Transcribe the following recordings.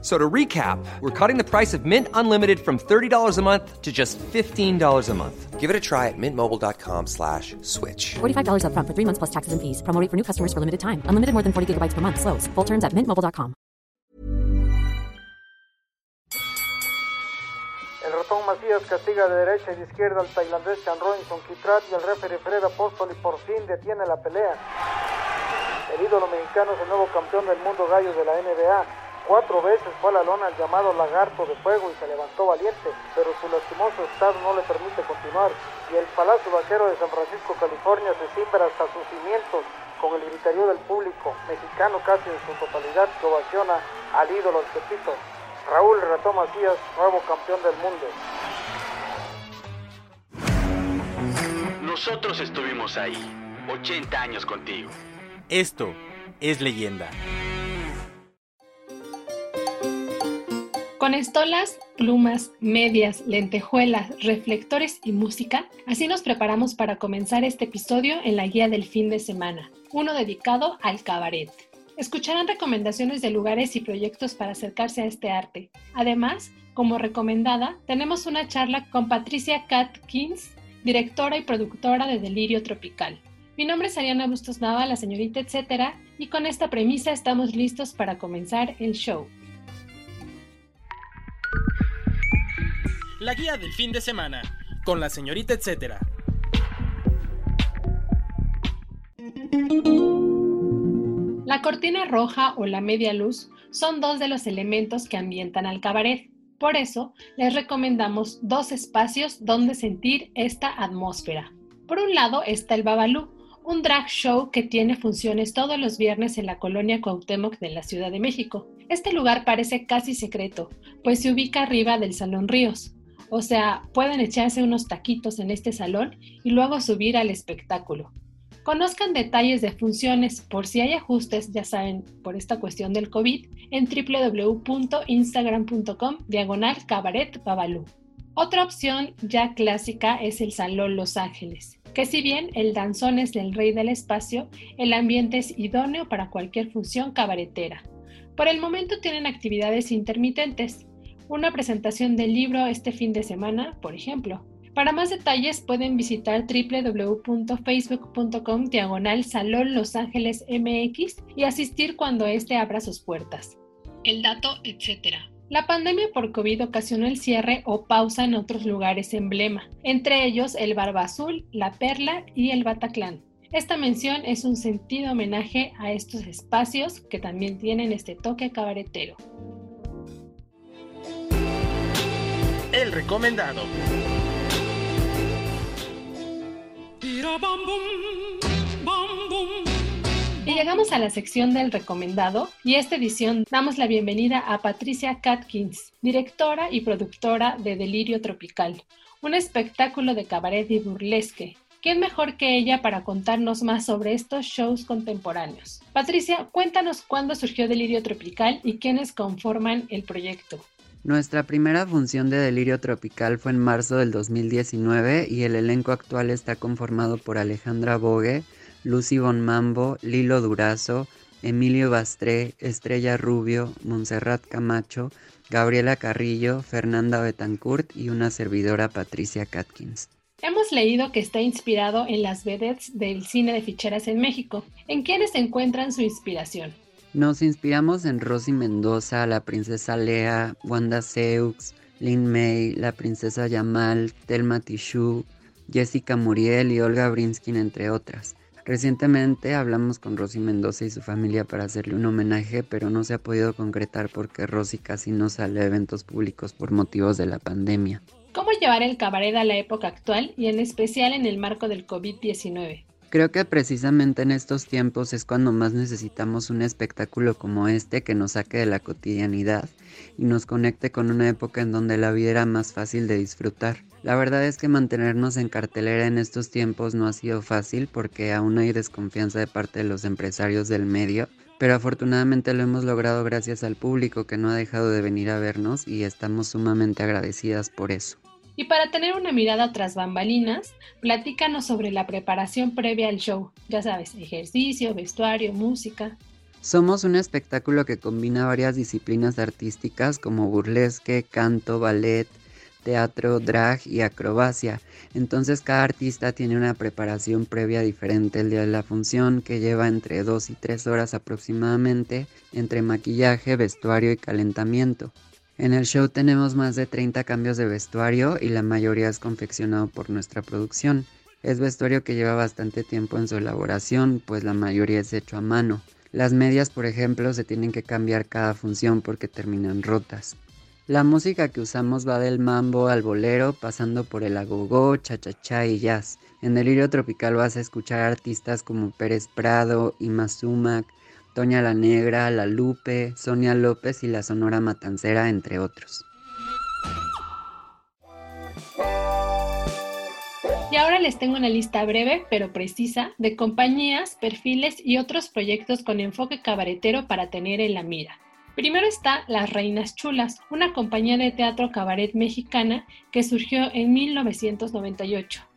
So to recap, we're cutting the price of Mint Unlimited from $30 a month to just $15 a month. Give it a try at mintmobile.com slash switch. $45 upfront for three months plus taxes and fees. Promo rate for new customers for limited time. Unlimited more than 40 gigabytes per month. Slows. Full terms at mintmobile.com. El ratón Macías castiga de derecha y de izquierda al tailandés Chan Robinson Kitrat y el referee Fred Apóstol y por fin detiene la pelea. El ídolo mexicano es el nuevo campeón del mundo gallo de la NBA. Cuatro veces fue a la lona el llamado lagarto de fuego y se levantó valiente, pero su lastimoso estado no le permite continuar y el Palacio Vaquero de San Francisco, California se cimbra hasta sus cimientos con el griterío del público mexicano casi en su totalidad que ovaciona al ídolo del Pepito. Raúl Ratón Macías, nuevo campeón del mundo. Nosotros estuvimos ahí, 80 años contigo. Esto es leyenda. Con estolas, plumas, medias, lentejuelas, reflectores y música, así nos preparamos para comenzar este episodio en la guía del fin de semana, uno dedicado al cabaret. Escucharán recomendaciones de lugares y proyectos para acercarse a este arte. Además, como recomendada, tenemos una charla con Patricia Catkins, directora y productora de Delirio Tropical. Mi nombre es Ariana Bustos Nava, la señorita etcétera, y con esta premisa estamos listos para comenzar el show. La guía del fin de semana, con la señorita etcétera. La cortina roja o la media luz son dos de los elementos que ambientan al cabaret. Por eso, les recomendamos dos espacios donde sentir esta atmósfera. Por un lado está el Babalú, un drag show que tiene funciones todos los viernes en la colonia Cuauhtémoc de la Ciudad de México. Este lugar parece casi secreto, pues se ubica arriba del Salón Ríos. O sea, pueden echarse unos taquitos en este salón y luego subir al espectáculo. Conozcan detalles de funciones por si hay ajustes, ya saben, por esta cuestión del COVID, en www.instagram.com diagonal cabaret babalú. Otra opción ya clásica es el Salón Los Ángeles, que si bien el danzón es el rey del espacio, el ambiente es idóneo para cualquier función cabaretera. Por el momento tienen actividades intermitentes, una presentación del libro este fin de semana, por ejemplo. Para más detalles pueden visitar www.facebook.com diagonal Salón Los Ángeles MX y asistir cuando éste abra sus puertas. El dato, etc. La pandemia por COVID ocasionó el cierre o pausa en otros lugares emblema, entre ellos el Barba Azul, La Perla y el Bataclan. Esta mención es un sentido homenaje a estos espacios que también tienen este toque cabaretero. Recomendado. Y llegamos a la sección del recomendado y esta edición damos la bienvenida a Patricia Catkins, directora y productora de Delirio Tropical, un espectáculo de cabaret y burlesque. ¿Quién mejor que ella para contarnos más sobre estos shows contemporáneos? Patricia, cuéntanos cuándo surgió Delirio Tropical y quiénes conforman el proyecto. Nuestra primera función de Delirio Tropical fue en marzo del 2019 y el elenco actual está conformado por Alejandra Bogue, Lucy Bonmambo, Lilo Durazo, Emilio Bastré, Estrella Rubio, Montserrat Camacho, Gabriela Carrillo, Fernanda Betancourt y una servidora Patricia Catkins. Hemos leído que está inspirado en las vedettes del cine de ficheras en México. ¿En quiénes encuentran su inspiración? Nos inspiramos en Rosy Mendoza, la princesa Lea, Wanda Seux, Lin May, la princesa Yamal, Telma Tishu, Jessica Muriel y Olga Brinskin, entre otras. Recientemente hablamos con Rosy Mendoza y su familia para hacerle un homenaje, pero no se ha podido concretar porque Rosy casi no sale a eventos públicos por motivos de la pandemia. ¿Cómo llevar el cabaret a la época actual y en especial en el marco del COVID-19? Creo que precisamente en estos tiempos es cuando más necesitamos un espectáculo como este que nos saque de la cotidianidad y nos conecte con una época en donde la vida era más fácil de disfrutar. La verdad es que mantenernos en cartelera en estos tiempos no ha sido fácil porque aún hay desconfianza de parte de los empresarios del medio, pero afortunadamente lo hemos logrado gracias al público que no ha dejado de venir a vernos y estamos sumamente agradecidas por eso. Y para tener una mirada tras bambalinas, platícanos sobre la preparación previa al show. Ya sabes, ejercicio, vestuario, música. Somos un espectáculo que combina varias disciplinas artísticas como burlesque, canto, ballet, teatro, drag y acrobacia. Entonces cada artista tiene una preparación previa diferente el día de la función que lleva entre 2 y 3 horas aproximadamente entre maquillaje, vestuario y calentamiento. En el show tenemos más de 30 cambios de vestuario y la mayoría es confeccionado por nuestra producción. Es vestuario que lleva bastante tiempo en su elaboración, pues la mayoría es hecho a mano. Las medias, por ejemplo, se tienen que cambiar cada función porque terminan rotas. La música que usamos va del mambo al bolero, pasando por el agogó, cha-cha-cha y jazz. En Delirio Tropical vas a escuchar artistas como Pérez Prado, Ima Sumac, Toña la Negra, La Lupe, Sonia López y la Sonora Matancera, entre otros. Y ahora les tengo una lista breve pero precisa de compañías, perfiles y otros proyectos con enfoque cabaretero para tener en la mira. Primero está Las Reinas Chulas, una compañía de teatro cabaret mexicana que surgió en 1998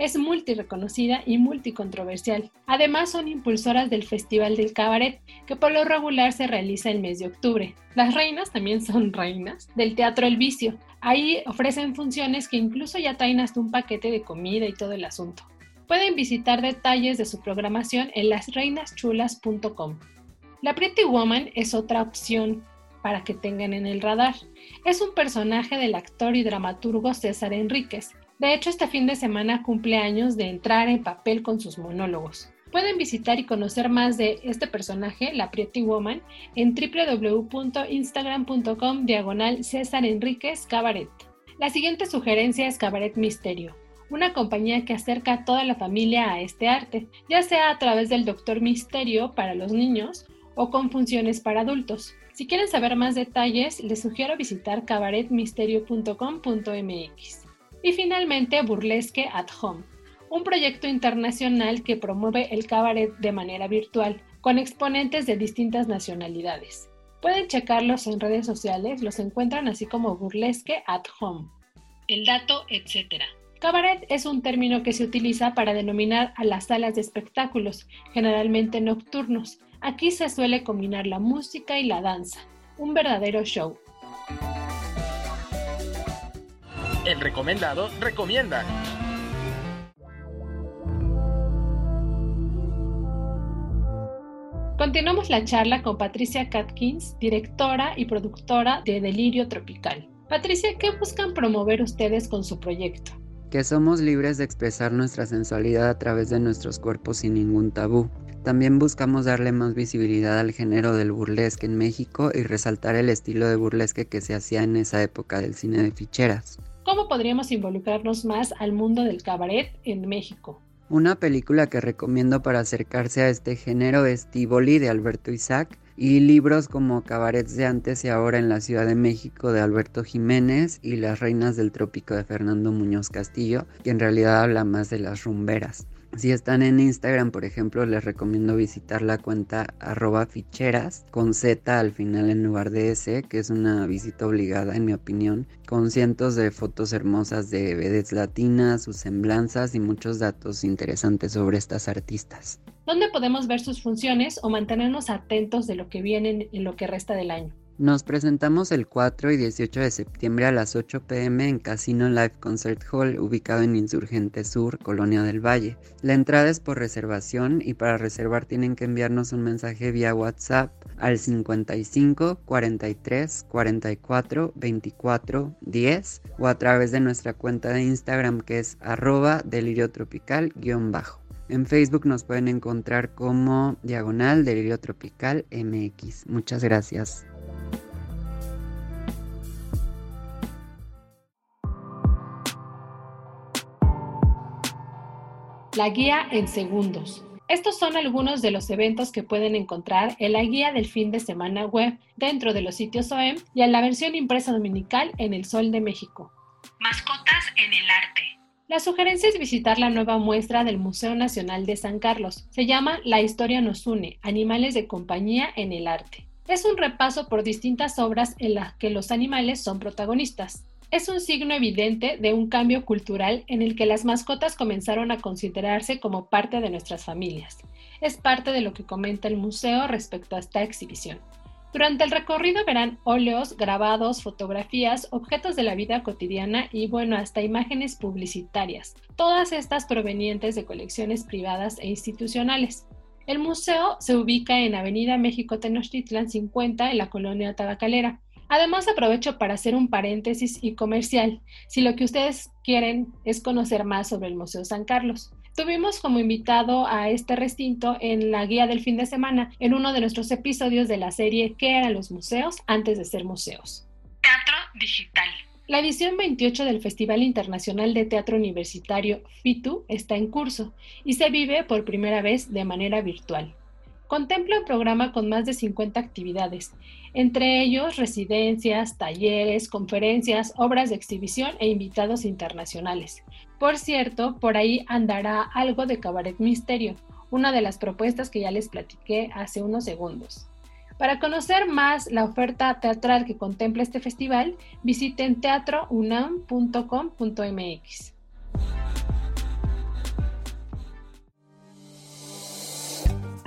es multireconocida y multicontroversial. Además, son impulsoras del Festival del Cabaret, que por lo regular se realiza el mes de octubre. Las reinas también son reinas del Teatro El Vicio. Ahí ofrecen funciones que incluso ya traen hasta un paquete de comida y todo el asunto. Pueden visitar detalles de su programación en lasreinaschulas.com. La Pretty Woman es otra opción para que tengan en el radar. Es un personaje del actor y dramaturgo César Enríquez, de hecho, este fin de semana cumple años de entrar en papel con sus monólogos. Pueden visitar y conocer más de este personaje, la Pretty Woman, en www.instagram.com diagonal César Enríquez Cabaret. La siguiente sugerencia es Cabaret Misterio, una compañía que acerca a toda la familia a este arte, ya sea a través del Doctor Misterio para los niños o con funciones para adultos. Si quieren saber más detalles, les sugiero visitar cabaretmisterio.com.mx. Y finalmente, Burlesque at Home, un proyecto internacional que promueve el cabaret de manera virtual, con exponentes de distintas nacionalidades. Pueden checarlos en redes sociales, los encuentran así como Burlesque at Home. El dato, etc. Cabaret es un término que se utiliza para denominar a las salas de espectáculos, generalmente nocturnos. Aquí se suele combinar la música y la danza, un verdadero show. El recomendado recomienda. Continuamos la charla con Patricia Catkins, directora y productora de Delirio Tropical. Patricia, ¿qué buscan promover ustedes con su proyecto? Que somos libres de expresar nuestra sensualidad a través de nuestros cuerpos sin ningún tabú. También buscamos darle más visibilidad al género del burlesque en México y resaltar el estilo de burlesque que se hacía en esa época del cine de ficheras. ¿Cómo podríamos involucrarnos más al mundo del cabaret en México? Una película que recomiendo para acercarse a este género es Tivoli de Alberto Isaac y libros como Cabarets de antes y ahora en la Ciudad de México de Alberto Jiménez y Las Reinas del Trópico de Fernando Muñoz Castillo, que en realidad habla más de las rumberas. Si están en Instagram, por ejemplo, les recomiendo visitar la cuenta arroba ficheras con Z al final en lugar de S, que es una visita obligada en mi opinión, con cientos de fotos hermosas de vedettes latinas, sus semblanzas y muchos datos interesantes sobre estas artistas. ¿Dónde podemos ver sus funciones o mantenernos atentos de lo que viene en lo que resta del año? Nos presentamos el 4 y 18 de septiembre a las 8 pm en Casino Live Concert Hall, ubicado en Insurgente Sur, Colonia del Valle. La entrada es por reservación y para reservar tienen que enviarnos un mensaje vía WhatsApp al 55 43 44 24 10 o a través de nuestra cuenta de Instagram que es arroba delirio tropical-bajo. En Facebook nos pueden encontrar como diagonal delirio tropical MX. Muchas gracias. La guía en segundos. Estos son algunos de los eventos que pueden encontrar en la guía del fin de semana web dentro de los sitios OEM y en la versión impresa dominical en El Sol de México. Mascotas en el arte. La sugerencia es visitar la nueva muestra del Museo Nacional de San Carlos. Se llama La historia nos une, animales de compañía en el arte. Es un repaso por distintas obras en las que los animales son protagonistas. Es un signo evidente de un cambio cultural en el que las mascotas comenzaron a considerarse como parte de nuestras familias. Es parte de lo que comenta el museo respecto a esta exhibición. Durante el recorrido verán óleos, grabados, fotografías, objetos de la vida cotidiana y bueno, hasta imágenes publicitarias, todas estas provenientes de colecciones privadas e institucionales. El museo se ubica en Avenida México Tenochtitlan 50 en la colonia Tabacalera. Además aprovecho para hacer un paréntesis y comercial, si lo que ustedes quieren es conocer más sobre el Museo San Carlos. Tuvimos como invitado a este recinto en la guía del fin de semana, en uno de nuestros episodios de la serie ¿Qué eran los museos antes de ser museos? Teatro digital. La edición 28 del Festival Internacional de Teatro Universitario FITU está en curso y se vive por primera vez de manera virtual. Contempla un programa con más de 50 actividades, entre ellos residencias, talleres, conferencias, obras de exhibición e invitados internacionales. Por cierto, por ahí andará algo de Cabaret Misterio, una de las propuestas que ya les platiqué hace unos segundos. Para conocer más la oferta teatral que contempla este festival, visiten teatrounam.com.mx.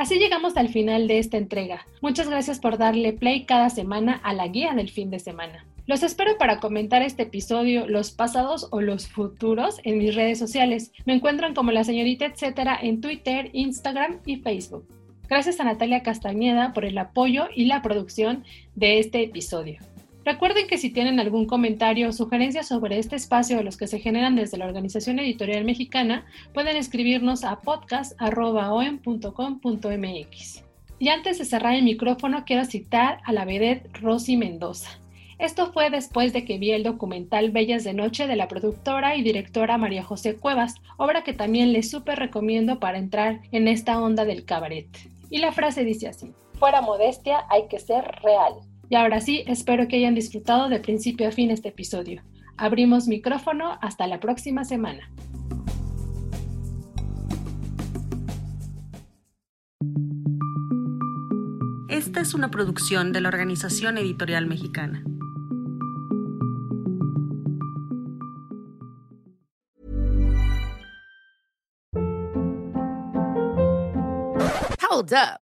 Así llegamos al final de esta entrega. Muchas gracias por darle play cada semana a la guía del fin de semana. Los espero para comentar este episodio, los pasados o los futuros, en mis redes sociales. Me encuentran como la señorita etcétera en Twitter, Instagram y Facebook. Gracias a Natalia Castañeda por el apoyo y la producción de este episodio. Recuerden que si tienen algún comentario o sugerencia sobre este espacio de los que se generan desde la Organización Editorial Mexicana, pueden escribirnos a podcast.com.mx. Y antes de cerrar el micrófono, quiero citar a la vedette Rosy Mendoza. Esto fue después de que vi el documental Bellas de Noche de la productora y directora María José Cuevas, obra que también les súper recomiendo para entrar en esta onda del cabaret. Y la frase dice así, fuera modestia hay que ser real. Y ahora sí, espero que hayan disfrutado de principio a fin este episodio. Abrimos micrófono hasta la próxima semana. Esta es una producción de la Organización Editorial Mexicana. Hold up.